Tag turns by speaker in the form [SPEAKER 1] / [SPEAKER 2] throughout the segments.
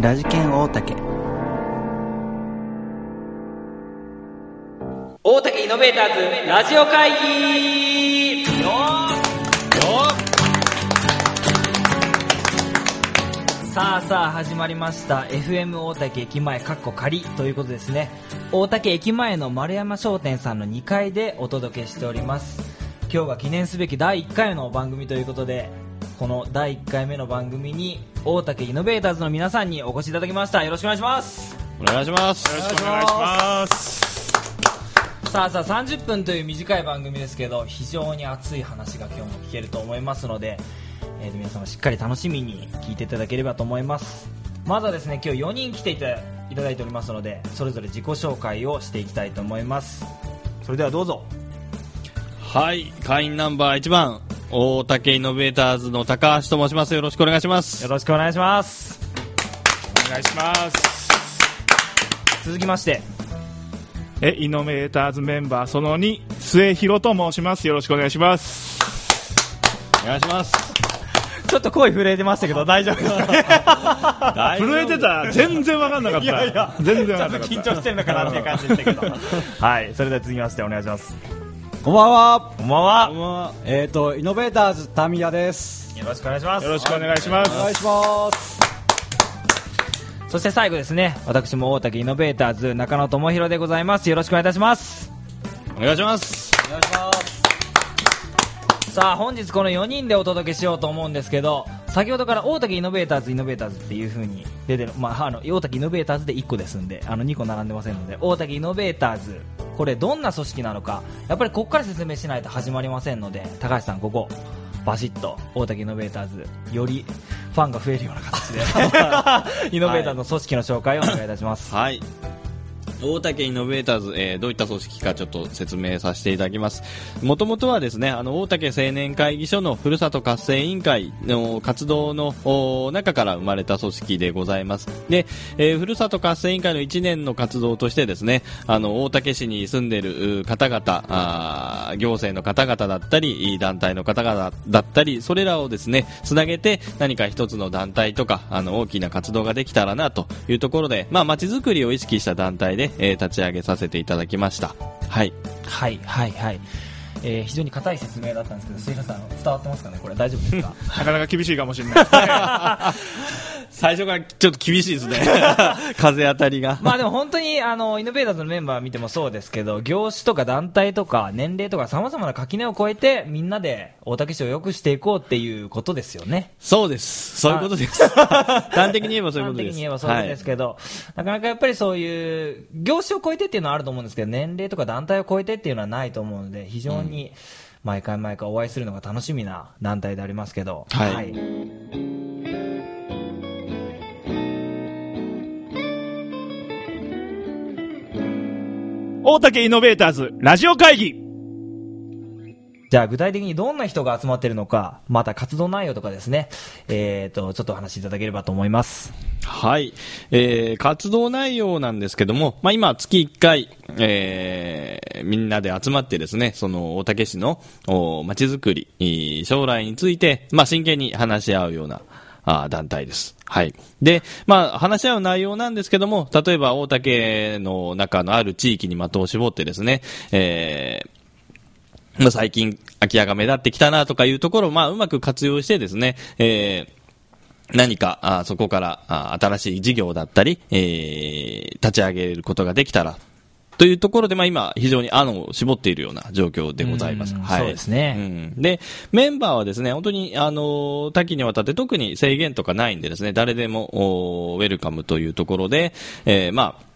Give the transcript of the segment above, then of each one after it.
[SPEAKER 1] ラジケン大竹。
[SPEAKER 2] 大竹イノベーターズラジオ会議。さあさあ始まりました。FM 大竹駅前かっこ仮ということですね。大竹駅前の丸山商店さんの2階でお届けしております。今日は記念すべき第1回の番組ということでこの第1回目の番組に大竹イノベーターズの皆さんにお越しいただきました。よろしくお願いします。
[SPEAKER 3] お願いします。
[SPEAKER 4] よろしくお願いします。
[SPEAKER 2] さあさあ30分という短い番組ですけど非常に熱い話が今日も聞けると思いますので、えーと皆様しっかり楽しみに聞いていただければと思います。まずはですね今日4人来ていたいただいておりますのでそれぞれ自己紹介をしていきたいと思います。それではどうぞ。
[SPEAKER 3] はい、会員ナンバー1番、大竹イノベーターズの高橋と申します。よろしくお願いします。
[SPEAKER 2] よろしくお願いします
[SPEAKER 4] お願いします。
[SPEAKER 2] 続きまして
[SPEAKER 4] え、イノベーターズメンバーその2、末広と申します。よろしくお願いします。
[SPEAKER 3] お願いします。
[SPEAKER 2] ちょっと声震えてましたけど大丈夫ですか？
[SPEAKER 4] 震えてた？全然わかんなかった。
[SPEAKER 2] いやいや
[SPEAKER 4] 全然
[SPEAKER 2] ちょ
[SPEAKER 4] わかんなかった。
[SPEAKER 2] っと緊張してるのかなっていう感じでしたけど はいそれでは続きましてお願いします
[SPEAKER 5] こんばんは。
[SPEAKER 2] こんばんは
[SPEAKER 3] こんばんは
[SPEAKER 5] えっ、と、イノベーターズタミヤです。
[SPEAKER 2] よろしくお願いします
[SPEAKER 4] よろしくお願いします。
[SPEAKER 5] お願いします。
[SPEAKER 2] そして最後ですね私も大竹イノベーターズ中野智弘でございますよろしくお願いいたします
[SPEAKER 3] お願いします。
[SPEAKER 5] お願いします。
[SPEAKER 2] さあ本日この4人でお届けしようと思うんですけど先ほどから大竹イノベーターズイノベーターズっていう風に出てる、まあ、あの大竹イノベーターズで1個ですんであの2個並んでませんので大竹イノベーターズこれどんな組織なのかやっぱりここから説明しないと始まりませんので高橋さんここバシッと大竹イノベーターズよりファンが増えるような形で イノベーターズの組織の紹介をお願いいたします、
[SPEAKER 3] はい。大竹イノベーターズ、えーどういった組織かちょっと説明させていただきます。もともとはですね、あの、大竹青年会議所のふるさと活性委員会の活動の中から生まれた組織でございます。で、えーふるさと活性委員会の1年の活動としてですね、あの、大竹市に住んでいる方々、あ行政の方々だったり、団体の方々だったり、それらをですね、つなげて何か一つの団体とか、あの、大きな活動ができたらなというところで、まあ、街づくりを意識した団体で、えー立ち上げさせていただきました。はい。
[SPEAKER 2] はいはいはい、えー非常に硬い説明だったんですけど杉浦さん伝わってますかね？これ大丈夫ですか？
[SPEAKER 4] なかなか厳しいかもしれない。
[SPEAKER 3] 最初からちょっと厳しいですね。風当たりが。
[SPEAKER 2] まあでも本当にあのイノベーターズのメンバー見てもそうですけど業種とか団体とか年齢とかさまざまな垣根を越えてみんなで大竹市を良くしていこうっていうことですよね
[SPEAKER 3] そうです。そういうことです。端的に言えばそういう
[SPEAKER 2] 端的
[SPEAKER 3] ことです。
[SPEAKER 2] に言えばそうですけど、なかなかやっぱりそういう業種を超えてっていうのはあると思うんですけど年齢とか団体を超えてっていうのはないと思うので非常に毎回毎回お会いするのが楽しみな団体でありますけど、
[SPEAKER 3] はい。
[SPEAKER 4] 大竹イノベーターズラジオ会議。
[SPEAKER 2] じゃあ具体的にどんな人が集まっているのか、また活動内容とかですね、えっ、と、ちょっとお話しいただければと思います。
[SPEAKER 3] はい。えー、活動内容なんですけども、まあ、今、月1回、えー、みんなで集まってですね、その、大竹市の、街づくり、将来について、まあ、真剣に話し合うような、あ団体です。はい。で、まあ、話し合う内容なんですけども、例えば大竹の中のある地域に的を絞ってですね、えー、まあ、最近空き家が目立ってきたなとかいうところを、まあ、うまく活用してですね、えー何か、あそこからあ新しい事業だったり、えー立ち上げることができたら、というところで、まあ今、非常に案を絞っているような状況でございます。
[SPEAKER 2] うん
[SPEAKER 3] はい。
[SPEAKER 2] そうですね
[SPEAKER 3] うんで、メンバーはですね、本当に、あのー多岐にわたって特に制限とかないんでですね、誰でも、おウェルカムというところで、えーまあ、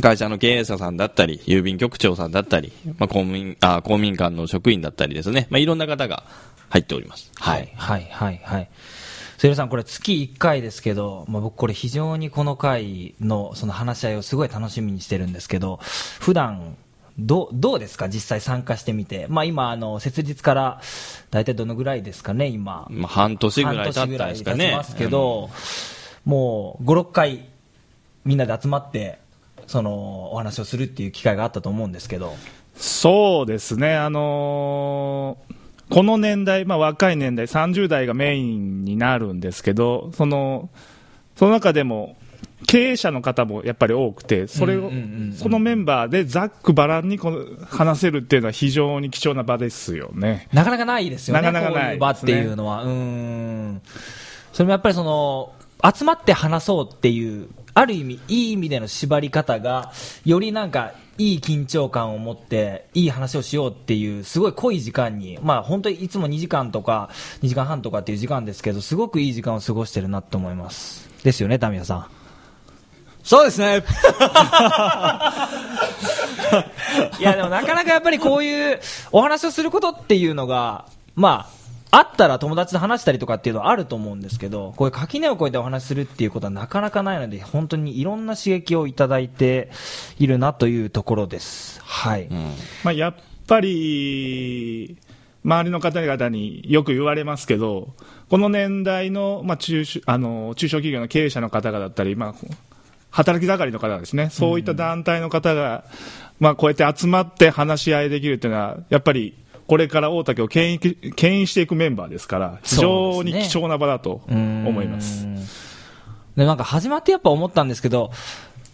[SPEAKER 3] 会社の経営者さんだったり、郵便局長さんだったり、まあ、公民、あ、公民館の職員だったりですね、まあ、いろんな方が入っております。はい。
[SPEAKER 2] はい、はい、はい。セイさん、これ月1回ですけど、まあ、僕これ非常にこの回のその話し合いをすごい楽しみにしてるんですけど、普段、どう、どうですか？実際参加してみて。まあ今、あの、設立から、大体どのぐらいですかね今。
[SPEAKER 3] まあ、半年ぐらい経
[SPEAKER 2] 半年ぐ
[SPEAKER 3] った
[SPEAKER 2] らい経ち
[SPEAKER 3] ですかね。
[SPEAKER 2] ますけど、もう5、6回みんなで集まって、そのお話をするっていう機会があったと思うんですけど、
[SPEAKER 4] そうですね、あのーこの年代、まあ、若い年代、30代がメインになるんですけど、そのその中でも経営者の方もやっぱり多くて、それを、のメンバーでざっくばらんにこの話せるっていうのは非常に貴重な場ですよね。
[SPEAKER 2] なかなかないですよね、
[SPEAKER 4] なかなかない
[SPEAKER 2] こういう場っていうのは。うーん。それもやっぱりその、集まって話そうっていう、ある意味、いい意味での縛り方が、よりなんか、いい緊張感を持って、いい話をしようっていう、すごい濃い時間に、まあ本当にいつも2時間とか、2時間半とかっていう時間ですけど、すごくいい時間を過ごしてるなと思います。ですよね、タミヤさん。
[SPEAKER 5] そうですね。
[SPEAKER 2] いや、でもなかなかやっぱりこういうお話をすることっていうのが、まあ、あったら友達と話したりとかっていうのはあると思うんですけど、こういう垣根を越えてお話しするっていうことはなかなかないので、本当にいろんな刺激をいただいているなというところです。はい。
[SPEAKER 4] まあ、やっぱり、周りの方々によく言われますけど、この年代の,、まあ、中小あの中小企業の経営者の方々だったり、まあ、働き盛りの方ですね、そういった団体の方が、まあ、こうやって集まって話し合いできるっていうのは、やっぱりこれから大竹を牽引牽引していくメンバーですから、非常に貴重な場だと思います。
[SPEAKER 2] うんでなんか始まってやっぱ思ったんですけど、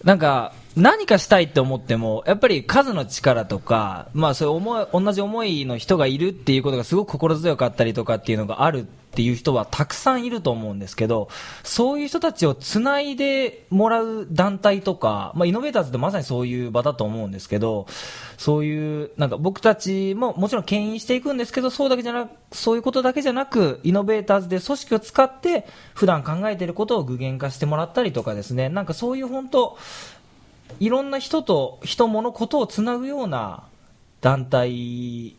[SPEAKER 2] なんか何かしたいって思っても、やっぱり数の力とか、まあそういう思い、同じ思いの人がいるっていうことがすごく心強かったりとかっていうのがあるっていう人はたくさんいると思うんですけど、そういう人たちをつないでもらう団体とか、まあイノベーターズってまさにそういう場だと思うんですけど、そういう、なんか僕たちももちろん牽引していくんですけど、そうだけじゃなくそういうことだけじゃなく、イノベーターズで組織を使って、普段考えていることを具現化してもらったりとかですね、なんかそういう本当、いろんな人と人、物、ことをつなぐような団体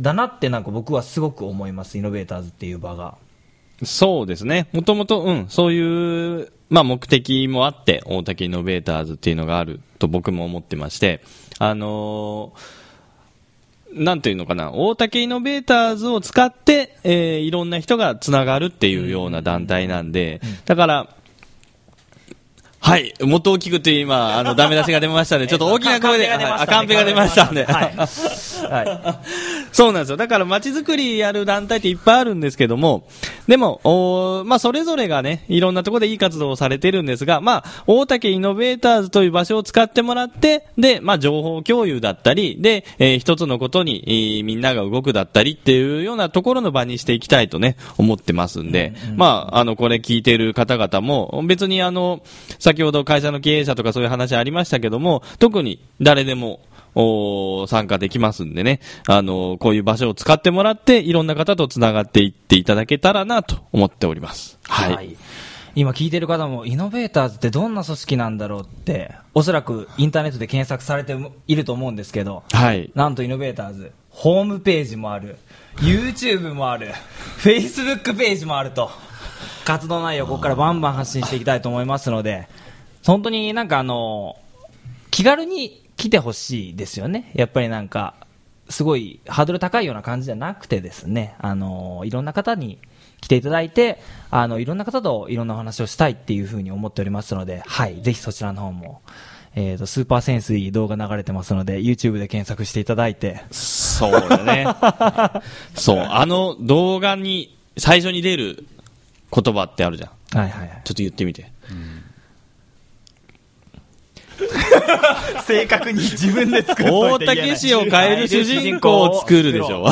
[SPEAKER 2] だなってなんか僕はすごく思います、イノベーターズっていう場が。
[SPEAKER 3] そうですね。もともと、うん、そういう、まあ目的もあって、大竹イノベーターズっていうのがあると僕も思ってまして、あのーなんていうのかな、大竹イノベーターズを使って、えーいろんな人がつながるっていうような団体なんで、だから、はい、もっと大きくって今、あの、ダメ出しが出ましたね。ちょっと大きな声で、カンペが出ましたんで。
[SPEAKER 2] はい。は
[SPEAKER 3] そうなんですよ。だから街づくりやる団体っていっぱいあるんですけども、でも、おーまあ、それぞれがね、いろんなところでいい活動をされてるんですが、まあ、大竹イノベーターズという場所を使ってもらって、で、まあ、情報共有だったり、で、えー一つのことに、えーみんなが動くだったりっていうようなところの場にしていきたいとね、思ってますんで、まあ、あの、これ聞いてる方々も、別にあの、先ほど会社の経営者とかそういう話ありましたけども、特に誰でも、お参加できますんでね、あの、こういう場所を使ってもらって、いろんな方と繋がっていっていただけたらなと思っております。はい。
[SPEAKER 2] 今聞いてる方も、イノベーターズってどんな組織なんだろうって、おそらくインターネットで検索されていると思うんですけど、
[SPEAKER 3] はい。
[SPEAKER 2] なんとイノベーターズ、ホームページもある、YouTube もある、Facebook ページもあると、活動内容をここからバンバン発信していきたいと思いますので、本当になんかあの、気軽に来てほしいですよね。やっぱりなんか、すごいハードル高いような感じじゃなくてですね、あの、いろんな方に来ていただいて、あの、いろんな方といろんなお話をしたいっていうふうに思っておりますので、はい、ぜひそちらの方も、えっ、と、スーパー潜水動画流れてますので、YouTube で検索していただいて、
[SPEAKER 3] そうだね。そう、あの動画に最初に出る言葉ってあるじゃん。
[SPEAKER 2] はいはいはい。
[SPEAKER 3] ちょっと言ってみて。
[SPEAKER 2] 正確に自分で作
[SPEAKER 3] 大竹市を変える主人公を作るでしょ。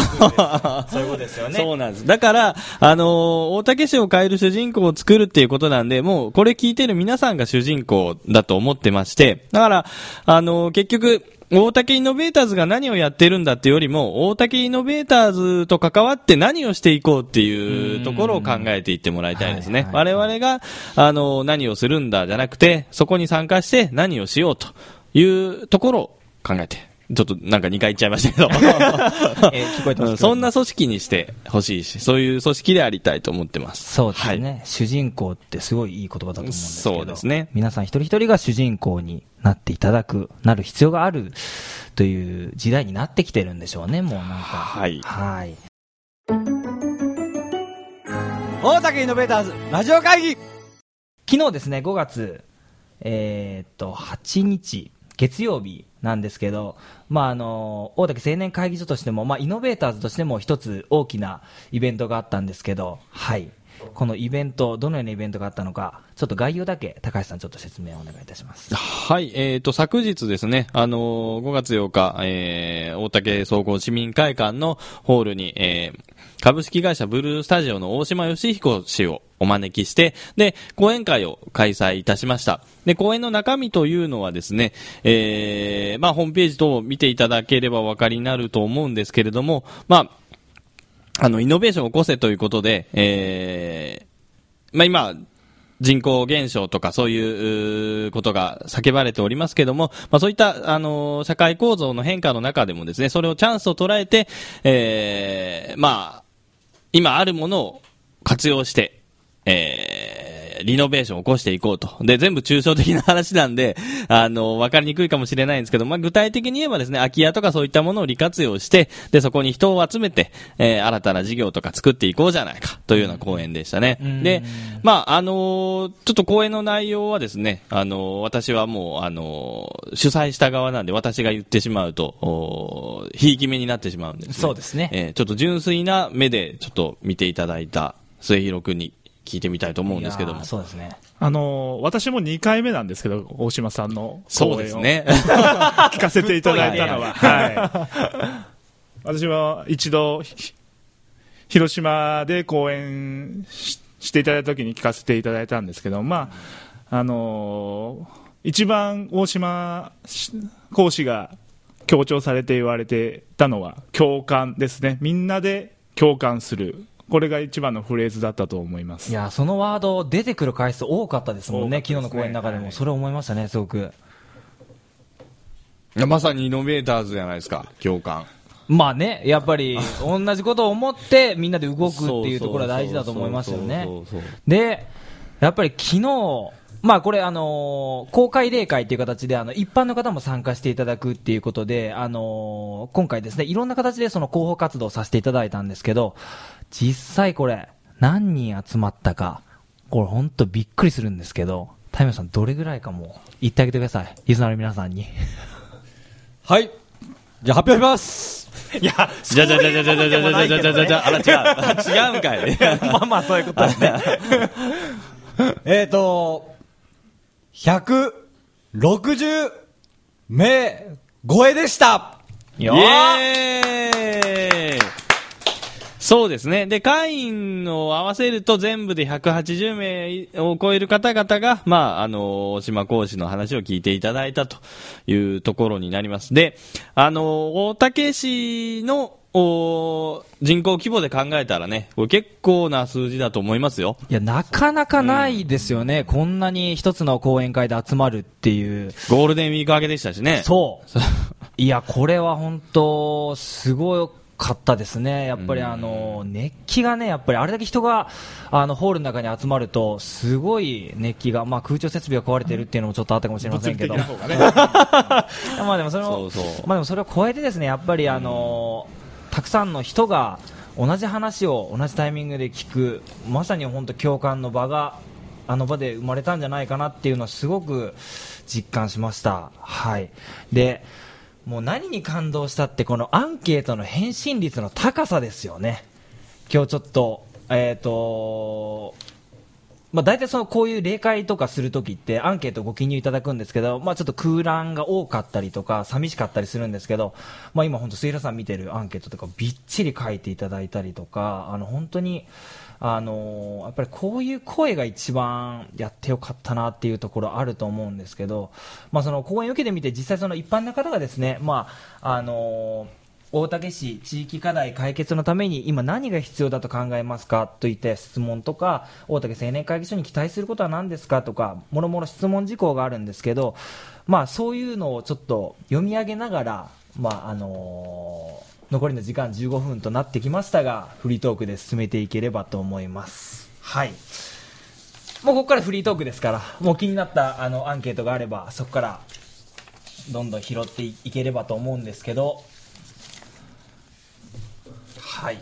[SPEAKER 2] そういうことですよね。
[SPEAKER 3] そうなんです。だから、あのー大竹市を変える主人公を作るっていうことなんで、もう、これ聞いてる皆さんが主人公だと思ってまして、だから、あのー結局、大竹イノベーターズが何をやってるんだってよりも、大竹イノベーターズと関わって何をしていこうっていうところを考えていってもらいたいですね。
[SPEAKER 2] はい
[SPEAKER 3] 我々が、あのー何をするんだじゃなくて、そこに参加して何をしようというところを考えて、ちょっとなんか2回言っちゃいましたけど。
[SPEAKER 2] えー聞こえてます
[SPEAKER 3] うんそんな組織にしてほしいし、そういう組織でありたいと思ってます。
[SPEAKER 2] そうですね、主人公ってすごいいい言葉だと思うんですけど、
[SPEAKER 3] そうですね
[SPEAKER 2] 皆さん一人一人が主人公になっていただく、なる必要があるという時代になってきてるんでしょうね、もうなんか。
[SPEAKER 3] はい
[SPEAKER 2] はい。
[SPEAKER 5] 大竹イノベーターズラジオ会議
[SPEAKER 2] 昨日ですね、5月、えーっと、8日、月曜日なんですけど、まあ、あの、大竹青年会議所としても、まあ、イノベーターズとしても一つ大きなイベントがあったんですけど、はい。このイベント、どのようなイベントがあったのか、ちょっと概要だけ、高橋さん、ちょっと説明をお願いいたします。
[SPEAKER 3] はい、えー、と、昨日ですね、あのー5月8日、えー、大竹総合市民会館のホールに、えー、株式会社ブルースタジオの大島義彦氏をお招きして、で、講演会を開催いたしました。で、講演の中身というのはですね、えー、まあ、ホームページ等を見ていただければお分かりになると思うんですけれども、まあ、あの、イノベーションを起こせということで、えー、まあ、今、人口減少とかそういうことが叫ばれておりますけども、まあそういった、あの社会構造の変化の中でもですね、それをチャンスを捉えて、えー、まあ、今あるものを活用して、えーリノベーションを起こしていこうと。で、全部抽象的な話なんで、あの、わかりにくいかもしれないんですけど、まあ、具体的に言えばですね、空き家とかそういったものを利活用して、で、そこに人を集めて、えー新たな事業とか作っていこうじゃないか、というような講演でしたね。で、まあ、あのーちょっと講演の内容はですね、あのー私はもう、あのー主催した側なんで、私が言ってしまうと、ひいき目になってしまうんです、ね。
[SPEAKER 2] そうですね
[SPEAKER 3] えーちょっと純粋な目で、ちょっと見ていただいた末広くんに聞いてみたいと思うんですけども。
[SPEAKER 2] そうですね。
[SPEAKER 4] あのー私も2回目なんですけど、大島さんの
[SPEAKER 3] そう
[SPEAKER 4] 講演を
[SPEAKER 3] ですね。
[SPEAKER 4] 聞かせていただいたのは。はい。私は一度、ひ広島で講演ししていただいた時に聞かせていただいたんですけど、まあ、あのー一番大島し講師が強調されて言われてたのは共感ですね。みんなで共感する。これが一番のフレーズだったと思います。
[SPEAKER 2] いやーそのワード出てくる回数多かったですもんね、
[SPEAKER 4] ね
[SPEAKER 2] 昨日の講演の中でも、
[SPEAKER 4] はい
[SPEAKER 2] それ思いましたね、すごく。
[SPEAKER 3] いやまさにイノベーターズじゃないですか、共感。
[SPEAKER 2] まあね、やっぱり 同じことを思ってみんなで動くっていうところは大事だと思いますよねで、やっぱり昨日、まあこれあのー公開例会っていう形であの一般の方も参加していただくっていうことで、あのー今回ですね、いろんな形でその広報活動をさせていただいたんですけど、実際これ何人集まったか、これ本当びっくりするんですけど、タイムさんどれぐらいかもう言ってあげてください。リスナーの皆さんに。
[SPEAKER 5] はい。じゃあ発表します。
[SPEAKER 2] いや、
[SPEAKER 3] じゃじゃじゃじゃじゃじゃじゃじゃじゃじゃじゃあら違う。違うんかい。
[SPEAKER 2] まあまあそういうことですね。
[SPEAKER 5] えーと、160名超えでした。
[SPEAKER 3] イ
[SPEAKER 2] よ
[SPEAKER 3] エーイそうですね。で、会員を合わせると全部で180名を超える方々が、まあ、あの、大島講師の話を聞いていただいたというところになります。で、あの、大竹市の、お人口規模で考えたらね、これ結構な数字だと思いますよ。
[SPEAKER 2] いや、なかなかないですよね。こんなに一つの講演会で集まるっていう。
[SPEAKER 3] ゴールデンウィーク明けでしたしね。
[SPEAKER 2] そう。いや、これは本当、すごかったですね。やっぱりあの、熱気がね、やっぱりあれだけ人が、あの、ホールの中に集まると、すごい熱気が、まあ空調設備が壊れてるっていうのもちょっとあったかもしれませんけど。まあでもそれを超えてですねやっぱりあのたくさんの人が同じ話を同じタイミングで聞くまさに本当共感の場があの場で生まれたんじゃないかなっていうのはすごく実感しました。はい。でもう何に感動したってこのアンケートの返信率の高さですよね。今日ちょっとえっ、とまあ、大体そのこういう例会とかするときってアンケートご記入いただくんですけど、まあ、ちょっと空欄が多かったりとか寂しかったりするんですけど、まあ、今本当杉浦さん見てるアンケートとかびっちり書いていただいたりとかあの本当にあのやっぱりこういう声が一番やってよかったなっていうところあると思うんですけど、まあ、その講演を受けてみて実際その一般の方がですね、まああの大竹市地域課題解決のために今何が必要だと考えますかといった質問とか大竹青年会議所に期待することは何ですかとかもろもろ質問事項があるんですけど、まあ、そういうのをちょっと読み上げながら、まああのー残りの時間15分となってきましたがフリートークで進めていければと思います。はいもうここからフリートークですからもう気になったあのアンケートがあればそこからどんどん拾っていければと思うんですけどはい。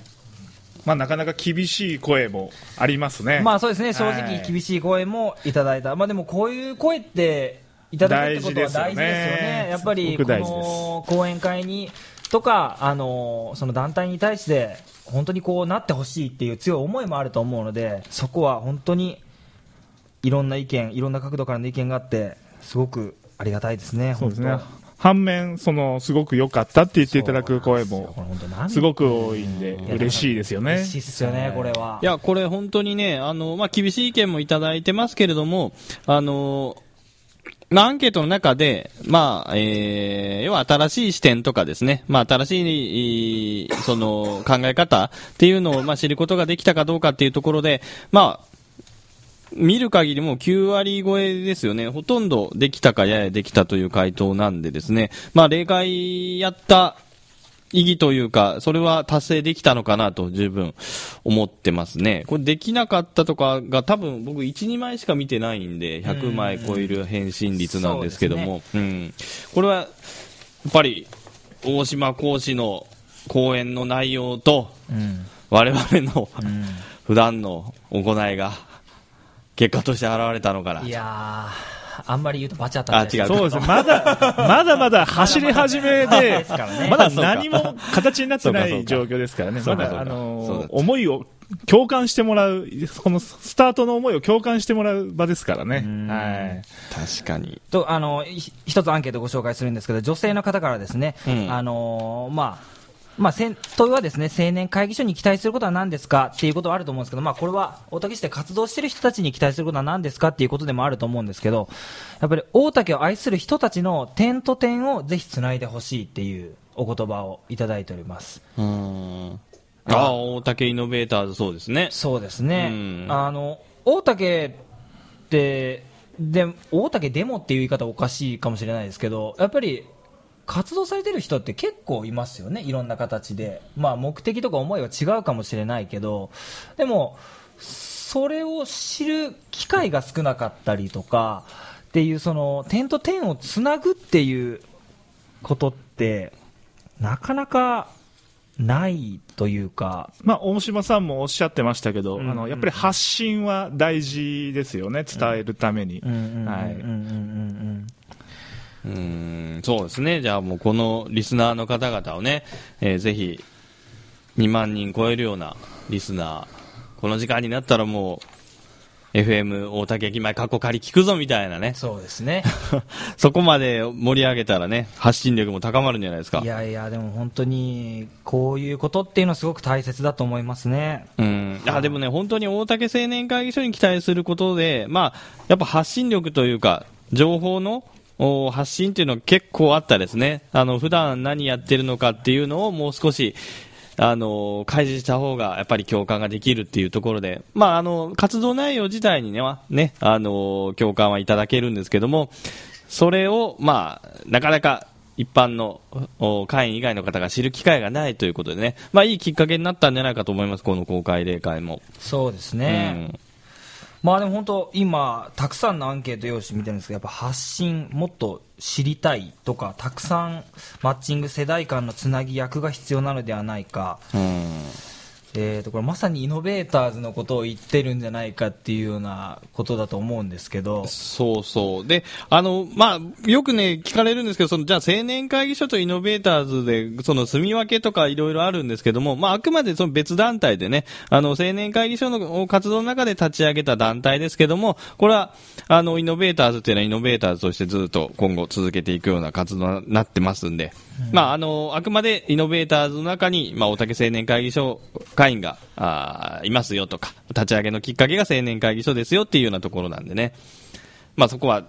[SPEAKER 4] まあ、なかなか厳しい声もありますね。
[SPEAKER 2] まあそうですね。正
[SPEAKER 4] は
[SPEAKER 2] 直
[SPEAKER 4] い。
[SPEAKER 2] 厳しい声もいただいた、まあでもこういう声っていただくってことは大事ですよね。
[SPEAKER 4] よね。
[SPEAKER 2] やっぱりこの講演会にとか、あのその団体に対して本当にこうなってほしいっていう強い思いもあると思うのでそこは本当にいろんな意見いろんな角度からの意見があってすごくありがたいですね、
[SPEAKER 4] そうですね。
[SPEAKER 2] 本当。
[SPEAKER 4] 反面、その、すごく良かったって言っていただく声も
[SPEAKER 2] す
[SPEAKER 4] ごく多いんで、嬉しいですよね。
[SPEAKER 2] 嬉しいっすよね、これは。
[SPEAKER 3] いや、これ本当にね、あの、まあ、厳しい意見もいただいてますけれども、あの、まあ、アンケートの中で、まあ、えー、要は新しい視点とかですね、まあ、新しい、その、考え方っていうのを、まあ、知ることができたかどうかっていうところで、まあ、見る限りもう9割超えですよね。ほとんどできたかややできたという回答なんでですね。まあ、例外やった意義というか、それは達成できたのかなと十分思ってますね。これできなかったとかが多分僕1、2枚しか見てないんで、100枚超える返信率なんですけども、うん。これは、やっぱり、大島講師の講演の内容と、
[SPEAKER 2] うん
[SPEAKER 3] 我々の
[SPEAKER 2] うん
[SPEAKER 3] 普段の行いが、結果として現れたのかな。
[SPEAKER 2] いやー、あんまり言うとバチ当た
[SPEAKER 3] あ違う
[SPEAKER 2] っちゃう
[SPEAKER 4] そうですね。まだ、まだまだ走り始めで
[SPEAKER 2] ですからね、
[SPEAKER 4] まだ何も形になってない状況ですからね。まだ、あの
[SPEAKER 3] だ、
[SPEAKER 4] 思いを共感してもらう、このスタートの思いを共感してもらう場ですからね。はい。
[SPEAKER 3] 確かに。
[SPEAKER 2] とあのひ一つアンケートをご紹介するんですけど、女性の方からですね、
[SPEAKER 3] うん
[SPEAKER 2] あのーまあまあ、問いはですね青年会議所に期待することは何ですか？っていうことはあると思うんですけど、まあ、これは大竹市で活動している人たちに期待することは何ですか？っていうことでもあると思うんですけど、やっぱり大竹を愛する人たちの点と点をぜひつないでほしいっていうお言葉をいただいております。
[SPEAKER 3] うーん。ああ、大竹イノベーターズそうですね。
[SPEAKER 2] そうですね、
[SPEAKER 3] うん
[SPEAKER 2] あの大竹ってで、大竹デモっていう言い方おかしいかもしれないですけど、やっぱり活動されてる人って結構いますよね、いろんな形で、まあ、目的とか思いは違うかもしれないけど、でも、それを知る機会が少なかったりとかっていう、その点と点をつなぐっていうことって、なかなかないというか、
[SPEAKER 4] まあ、大島さんもおっしゃってましたけど、
[SPEAKER 2] うん
[SPEAKER 4] あの、やっぱり発信は大事ですよね、伝えるために。
[SPEAKER 2] うん
[SPEAKER 3] そうですね。じゃあもうこのリスナーの方々をね、えーぜひ、2万人超えるようなリスナー、この時間になったらもう、FM 大竹駅前過去借り聞くぞみたいなね。
[SPEAKER 2] そうですね。
[SPEAKER 3] そこまで盛り上げたらね、発信力も高まるんじゃないですか
[SPEAKER 2] い。やいや、でも本当に、こういうことっていうのはすごく大切だと思いますね。
[SPEAKER 3] うん。あ、でもね、本当に大竹青年会議所に期待することで、まあ、やっぱ発信力というか、情報のお発信っていうのは結構あったですね。あの、普段何やってるのかっていうのをもう少し、あの、開示した方がやっぱり共感ができるっていうところで、まあ、あの、活動内容自体にね、はね、あの、共感はいただけるんですけども、それを、まあ、なかなか一般のお会員以外の方が知る機会がないということでね、まあ、いいきっかけになったんじゃないかと思います、この公開例会も。
[SPEAKER 2] そうですね。まあでも本当、今、たくさんのアンケート用紙見てるんですけど、やっぱ発信、もっと知りたいとか、たくさんマッチング世代間のつなぎ役が必要なのではないか、
[SPEAKER 3] うん。
[SPEAKER 2] えー、とこれまさにイノベーターズのことを言ってるんじゃないかっていうようなことだと思うんですけど、
[SPEAKER 3] そうそう。で、あの、まあ、よくね、聞かれるんですけど、その、じゃあ青年会議所とイノベーターズで、その住み分けとかいろいろあるんですけども、まあ、あくまでその別団体でね、あの、青年会議所の活動の中で立ち上げた団体ですけども、これは、あの、イノベーターズっていうのはイノベーターズとしてずっと今後続けていくような活動になってますんで、まあ、あの、あくまでイノベーターズの中に、まあ、大竹青年会議所会員が、あーいますよとか、立ち上げのきっかけが青年会議所ですよっていうようなところなんでね。まあそこは、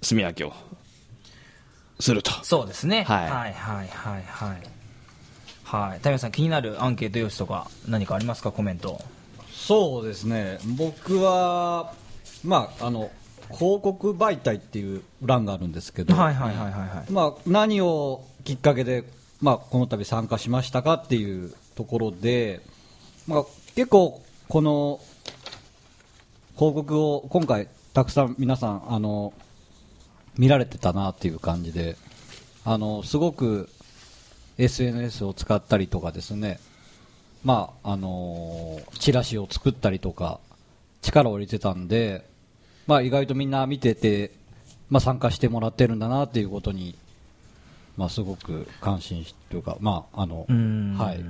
[SPEAKER 3] 住み分けをすると。
[SPEAKER 2] そうですね。
[SPEAKER 3] はい
[SPEAKER 2] はいはいはいはい。はい。タミヤさん気になるアンケート用紙とか何かありますか？コメント。
[SPEAKER 5] そうですね僕はまああの広告媒体っていう欄があるんですけど、
[SPEAKER 2] はいはいはいはいはい。
[SPEAKER 5] まあ、何をきっかけで、まあ、この度参加しましたかっていうところで、まあ、結構この広告を今回たくさん皆さんあの見られてたなっていう感じであのすごく SNS を使ったりとかですねまああのチラシを作ったりとか力を入れてたんで、まあ、意外とみんな見てて、まあ、参加してもらってるんだなっていうことにまあ、すごく関心というか、まあ、あの、
[SPEAKER 2] うん
[SPEAKER 5] はい。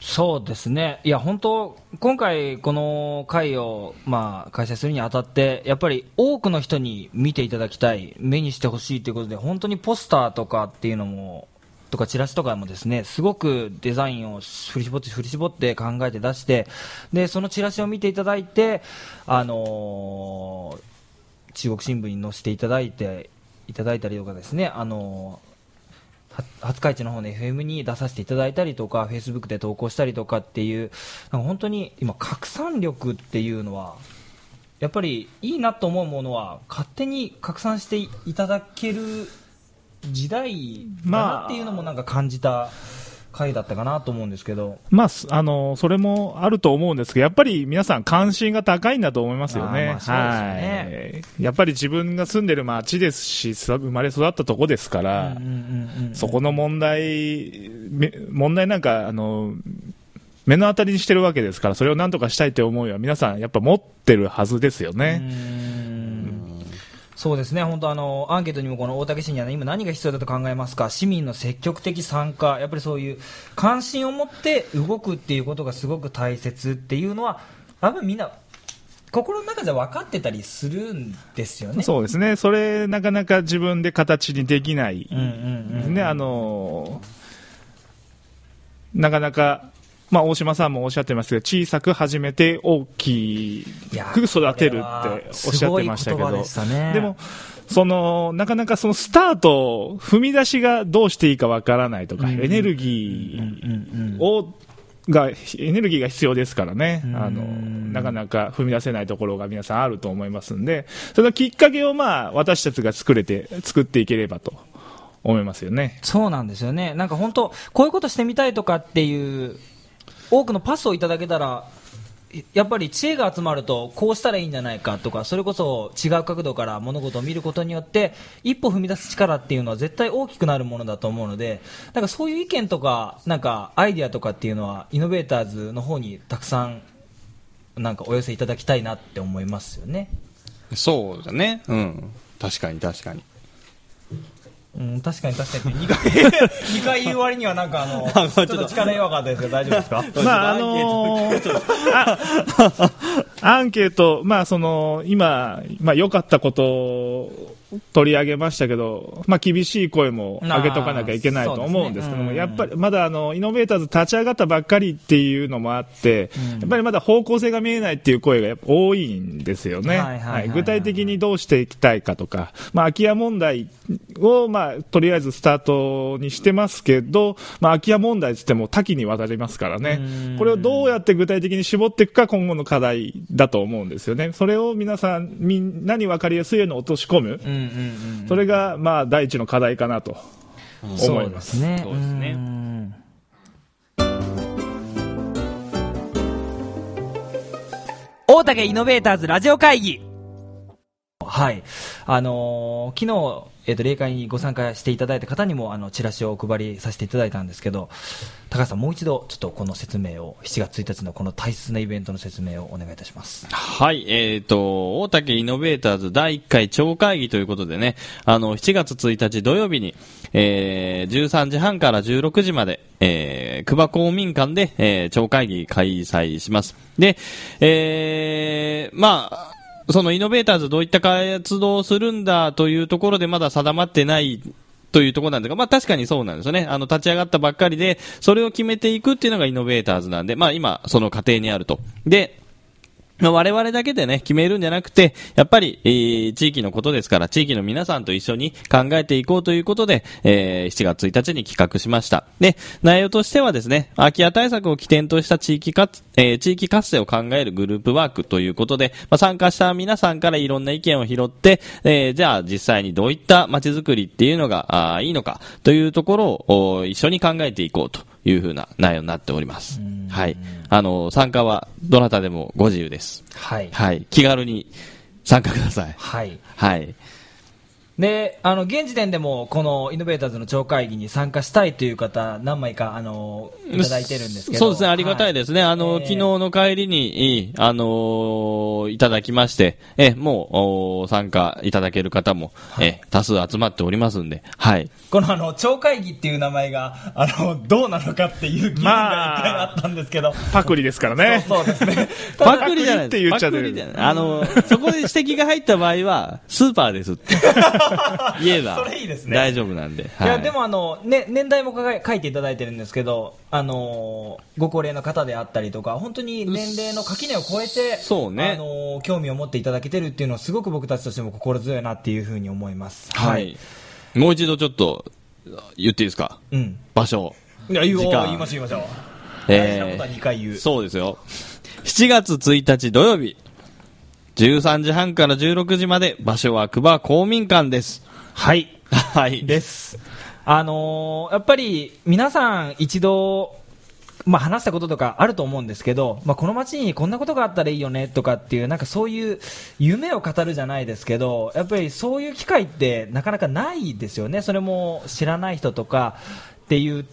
[SPEAKER 2] そうですね、いや、本当、今回、この会を、まあ、開催するにあたって、やっぱり多くの人に見ていただきたい、目にしてほしいということで、本当にポスターとかっていうのも、とかチラシとかもですね、すごくデザインを振り絞って振り絞って考えて出して、で、そのチラシを見ていただいて、あのー中国新聞に載せていただいて、いただいたりとかですね、あのーは廿日市の方の FM に出させていただいたりとか、フェイスブックで投稿したりとかっていう、なんか本当に今、拡散力っていうのは、やっぱりいいなと思うものは、勝手に拡散していただける時代だなっていうのもなんか感じた。回だったかなと思うんですけど、
[SPEAKER 4] まあ、すあの、それもあると思うんですけど、やっぱり皆さん関心が高いんだと思いますよね。
[SPEAKER 2] あーまあそうですよ
[SPEAKER 4] はい。やっぱり自分が住んでる町ですし、さ生まれ育ったとこですから、そこの問題、め問題なんか、あの、目の当たりにしてるわけですから、それをなんとかしたいという思いは皆さんやっぱ持ってるはずですよね。
[SPEAKER 2] そうですね、本当あの、アンケートにもこの大竹市には、ね、今何が必要だと考えますか、市民の積極的参加、やっぱりそういう関心を持って動くっていうことがすごく大切っていうのは、多分みんな、心の中で分かってたりするんですよね。
[SPEAKER 4] そうですね。それ、なかなか自分で形にできないね。あの、なかなか、まあ、大島さんもおっしゃってましたけど、小さく始めて大きく育てるっておっしゃってましたけど
[SPEAKER 2] でね。
[SPEAKER 4] でも、その、なかなかそのスタート、踏み出しがどうしていいかわからないとか、
[SPEAKER 2] うん。
[SPEAKER 4] エネルギーを、が、エネルギーが必要ですからね。
[SPEAKER 2] うん。
[SPEAKER 4] あの、なかなか踏み出せないところが皆さんあると思いますんで、そのきっかけをまあ、私たちが作れて、作っていければと思いますよね。
[SPEAKER 2] そうなんですよね、なんか本当、こういうことしてみたいとかっていう、多くのパスをいただけたら、やっぱり知恵が集まると、こうしたらいいんじゃないかとか、それこそ違う角度から物事を見ることによって、一歩踏み出す力っていうのは絶対大きくなるものだと思うので、なんかそういう意見とか、なんかアイディアとかっていうのは、イノベーターズの方にたくさん、なんかお寄せいただきたいなって思いますよね。
[SPEAKER 3] そうだね。うん。確かに確かに。
[SPEAKER 2] うん、確かに確かに。2回、二回言う割にはなんかあの、ちょっと。力弱かったですけど大丈夫ですか？
[SPEAKER 4] まあ、あのーあアンケート、まあ、その、今、まあ、良かったことを取り上げましたけど、まあ、厳しい声も上げとかなきゃいけないと思うんですけども、
[SPEAKER 2] ねうん
[SPEAKER 4] やっぱり、まだ、あの、イノベーターズ立ち上がったばっかりっていうのもあって、
[SPEAKER 2] うん
[SPEAKER 4] やっぱりまだ方向性が見えないっていう声がやっぱ多いんですよね。具体的にどうしていきたいかとか、まあ、空き家問題を、まあ、とりあえずスタートにしてますけど、まあ、空き家問題つっても多岐にわたりますからね
[SPEAKER 2] うん。
[SPEAKER 4] これをどうやって具体的に絞っていくか今後の課題だと思うんですよね。それを皆さん、みんなに分かりやすいように落とし込む。
[SPEAKER 2] うんうんうん。
[SPEAKER 4] それが、まあ、第一の課題かなと思います。
[SPEAKER 2] ね。
[SPEAKER 3] そうですね
[SPEAKER 2] ん大竹イノベーターズラジオ会議はい。あのー昨日、えっ、と、例会にご参加していただいた方にも、あの、チラシをお配りさせていただいたんですけど、高橋さん、もう一度、ちょっとこの説明を、7月1日のこの大切なイベントの説明をお願いいたします。
[SPEAKER 3] はい、えっ、と、大竹イノベーターズ第1回超会議ということでね、あの、7月1日土曜日に、えー、13時半から16時まで、えー、久保公民館で、えー、超会議開催します。で、えー、まあ、そのイノベーターズどういった活動をするんだというところでまだ定まってないというところなんですが、まあ確かにそうなんですよね。あの、立ち上がったばっかりで、それを決めていくっていうのがイノベーターズなんで、まあ今、その過程にあると。で、我々だけでね、決めるんじゃなくて、やっぱり、えー地域のことですから、地域の皆さんと一緒に考えていこうということで、えー7月1日に企画しました。で、内容としてはですね、空き家対策を起点とした地域活、えー地域活性を考えるグループワークということで、まあ、参加した皆さんからいろんな意見を拾って、えーじゃあ実際にどういった街づくりっていうのがあーいいのかというところをお一緒に考えていこうというふうな内容になっております。はい。あの、参加はどなたでもご自由です。
[SPEAKER 2] はい。
[SPEAKER 3] はい。気軽に参加ください。
[SPEAKER 2] はい。
[SPEAKER 3] はい。
[SPEAKER 2] で、あの、現時点でも、このイノベーターズの超会議に参加したいという方、何枚か、あの、いただいてるんですけど。
[SPEAKER 3] そうですね、ありがたいですね。あの、
[SPEAKER 2] えー
[SPEAKER 3] 昨日の帰りに、あのーいただきまして、え、もう、お参加いただける方も、え、多数集まっておりますんで、はい。
[SPEAKER 2] このあの、超会議っていう名前が、あの、どうなのかっていう議論が一回あったんですけど。
[SPEAKER 4] パクリですからね。
[SPEAKER 2] そうそうですね。
[SPEAKER 3] パクリじゃない
[SPEAKER 4] パクリって言っちゃってる
[SPEAKER 3] あの、そこで指摘が入った場合は、スーパーですって 言えば、
[SPEAKER 2] それいいですね
[SPEAKER 3] 大丈夫なんで。
[SPEAKER 2] いや、でもあの、ね、年代も書いていただいてるんですけど、あのーご高齢の方であったりとか、本当に年齢の垣根を超えて、
[SPEAKER 3] そうね
[SPEAKER 2] あのー興味を持っていただけてるっていうのは、すごく僕たちとしても心強いなっていうふうに思います。
[SPEAKER 3] はい。もう一度ちょっと、言っていいですか？
[SPEAKER 2] うん。
[SPEAKER 3] 場所。
[SPEAKER 2] いや、言言いましょう、言いましょう。
[SPEAKER 3] えー
[SPEAKER 2] 大事なことは2回言う。
[SPEAKER 3] そうですよ。7月1日土曜日、13時半から16時まで、場所は久保公民館です。
[SPEAKER 2] はい。
[SPEAKER 3] はい。
[SPEAKER 2] です。あのーやっぱり皆さん一度、まあ、話したこととかあると思うんですけど、まあ、この街にこんなことがあったらいいよねとかっていう、なんかそういう夢を語るじゃないですけど、やっぱりそういう機会ってなかなかないですよね。それも知らない人とかっていう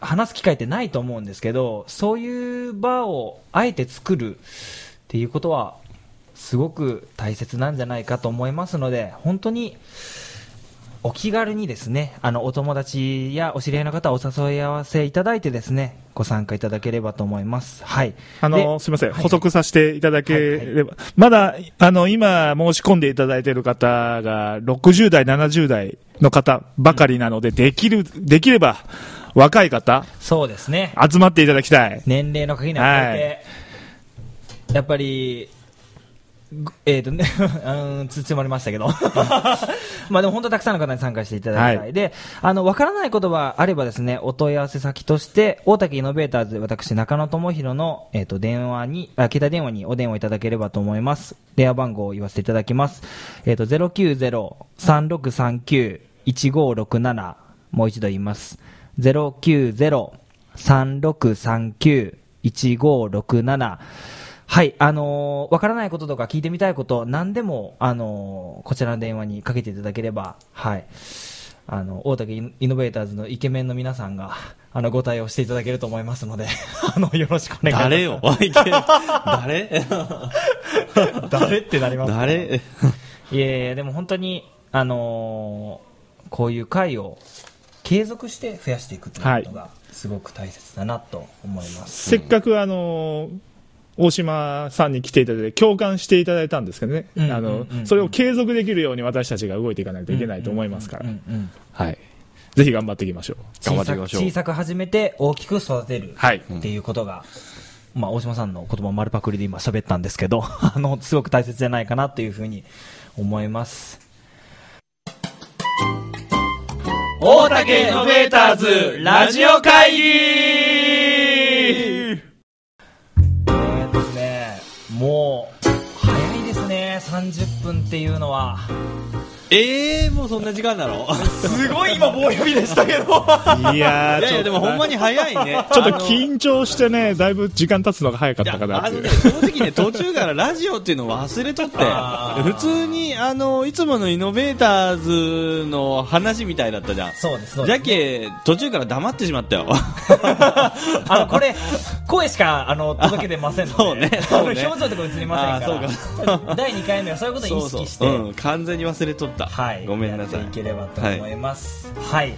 [SPEAKER 2] 話す機会ってないと思うんですけど、そういう場をあえて作るっていうことは、すごく大切なんじゃないかと思いますので、本当にお気軽にですね、あの、お友達やお知り合いの方をお誘い合わせいただいてですね、ご参加いただければと思います。はい。
[SPEAKER 4] あの、
[SPEAKER 2] です
[SPEAKER 4] みません、
[SPEAKER 2] はい
[SPEAKER 4] 補足させていただければ、まだ、あの、今申し込んでいただいている方が、60代、70代の方ばかりなので、できる、できれば、若い方、
[SPEAKER 2] そうですね。
[SPEAKER 4] 集まっていただきたい。
[SPEAKER 2] 年齢の垣根を越えて、やっぱり、ぐえっ、とね、うん、つつまりましたけど。まあでも本当たくさんの方に参加していただきたい。
[SPEAKER 4] はい
[SPEAKER 2] で、あの、わからないことがあればですね、お問い合わせ先として、大竹イノベーターズ、私、中野智弘の、えっ、と、電話に、あ、携帯電話にお電話いただければと思います。電話番号を言わせていただきます。えっ、と、090-3639-1567、もう一度言います。090-3639-1567はい、あのーわからないこととか聞いてみたいこと、何でも、あのーこちらの電話にかけていただければ、はい、あの、大竹イノベーターズのイケメンの皆さんが、あの、ご対応していただけると思いますので、あの、よろしくお願いします。
[SPEAKER 3] 誰よ？誰？
[SPEAKER 2] 誰ってなります
[SPEAKER 3] 誰？
[SPEAKER 2] いやいや、でも本当に、あのーこういう会を継続して増やしていくということが、すごく大切だなと思います。
[SPEAKER 4] せっかくあの大島さんに来ていただいて共感していただいたんですけどね、
[SPEAKER 2] うん
[SPEAKER 4] あの
[SPEAKER 2] うんうん。うん
[SPEAKER 4] それを継続できるように私たちが動いていかないといけないと思いますから、
[SPEAKER 2] うんうん
[SPEAKER 3] はい。
[SPEAKER 4] ぜひ頑張っていきましょう。
[SPEAKER 3] 頑張っていきましょう。
[SPEAKER 2] 小さく始めて大きく育てる。
[SPEAKER 4] はい。
[SPEAKER 2] っていうことが、まあ、大島さんの言葉丸パクリで今喋ったんですけど、あの、すごく大切じゃないかなというふうに思います。大竹イノベーターズラジオ会議もう、早いですね、30分っていうのは。
[SPEAKER 3] ええー、もうそんな時間なの？
[SPEAKER 2] すごい今棒読みでしたけど。
[SPEAKER 4] いやー
[SPEAKER 3] いやでもほんまに早いね。
[SPEAKER 4] ちょっと緊張してね、だいぶ時間経つのが早かったかなっていう
[SPEAKER 3] あのね、。正直ね、途中からラジオっていうのを忘れとって、普通に、あの、いつものイノベーターズの話みたいだったじゃん。
[SPEAKER 2] そうです、そう
[SPEAKER 3] じゃ。け、途中から黙ってしまったよ。
[SPEAKER 2] あの、これ、声しか、あの、届けてませんので。
[SPEAKER 3] そうねそうね
[SPEAKER 2] 表情とか映りませんから。
[SPEAKER 3] あそう
[SPEAKER 2] 第2回目はそういうことを意識して、
[SPEAKER 3] うん、完全に忘れとった。
[SPEAKER 2] はい。
[SPEAKER 3] ごめんなさい
[SPEAKER 2] やっていければと思います。はい。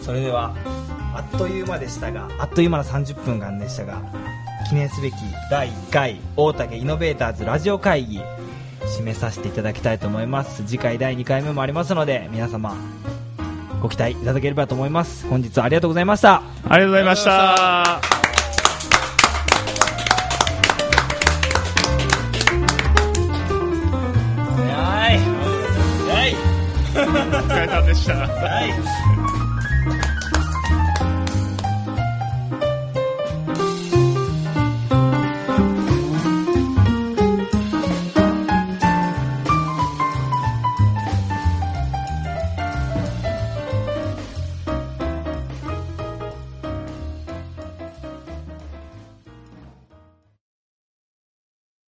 [SPEAKER 2] それでは、あっという間でしたが、あっという間の30分間でしたが、記念すべき第1回、大竹イノベーターズラジオ会議、締めさせていただきたいと思います。次回第2回目もありますので、皆様、ご期待いただければと思います。本日はありがとうございました。
[SPEAKER 4] ありがとうございました。
[SPEAKER 2] はい。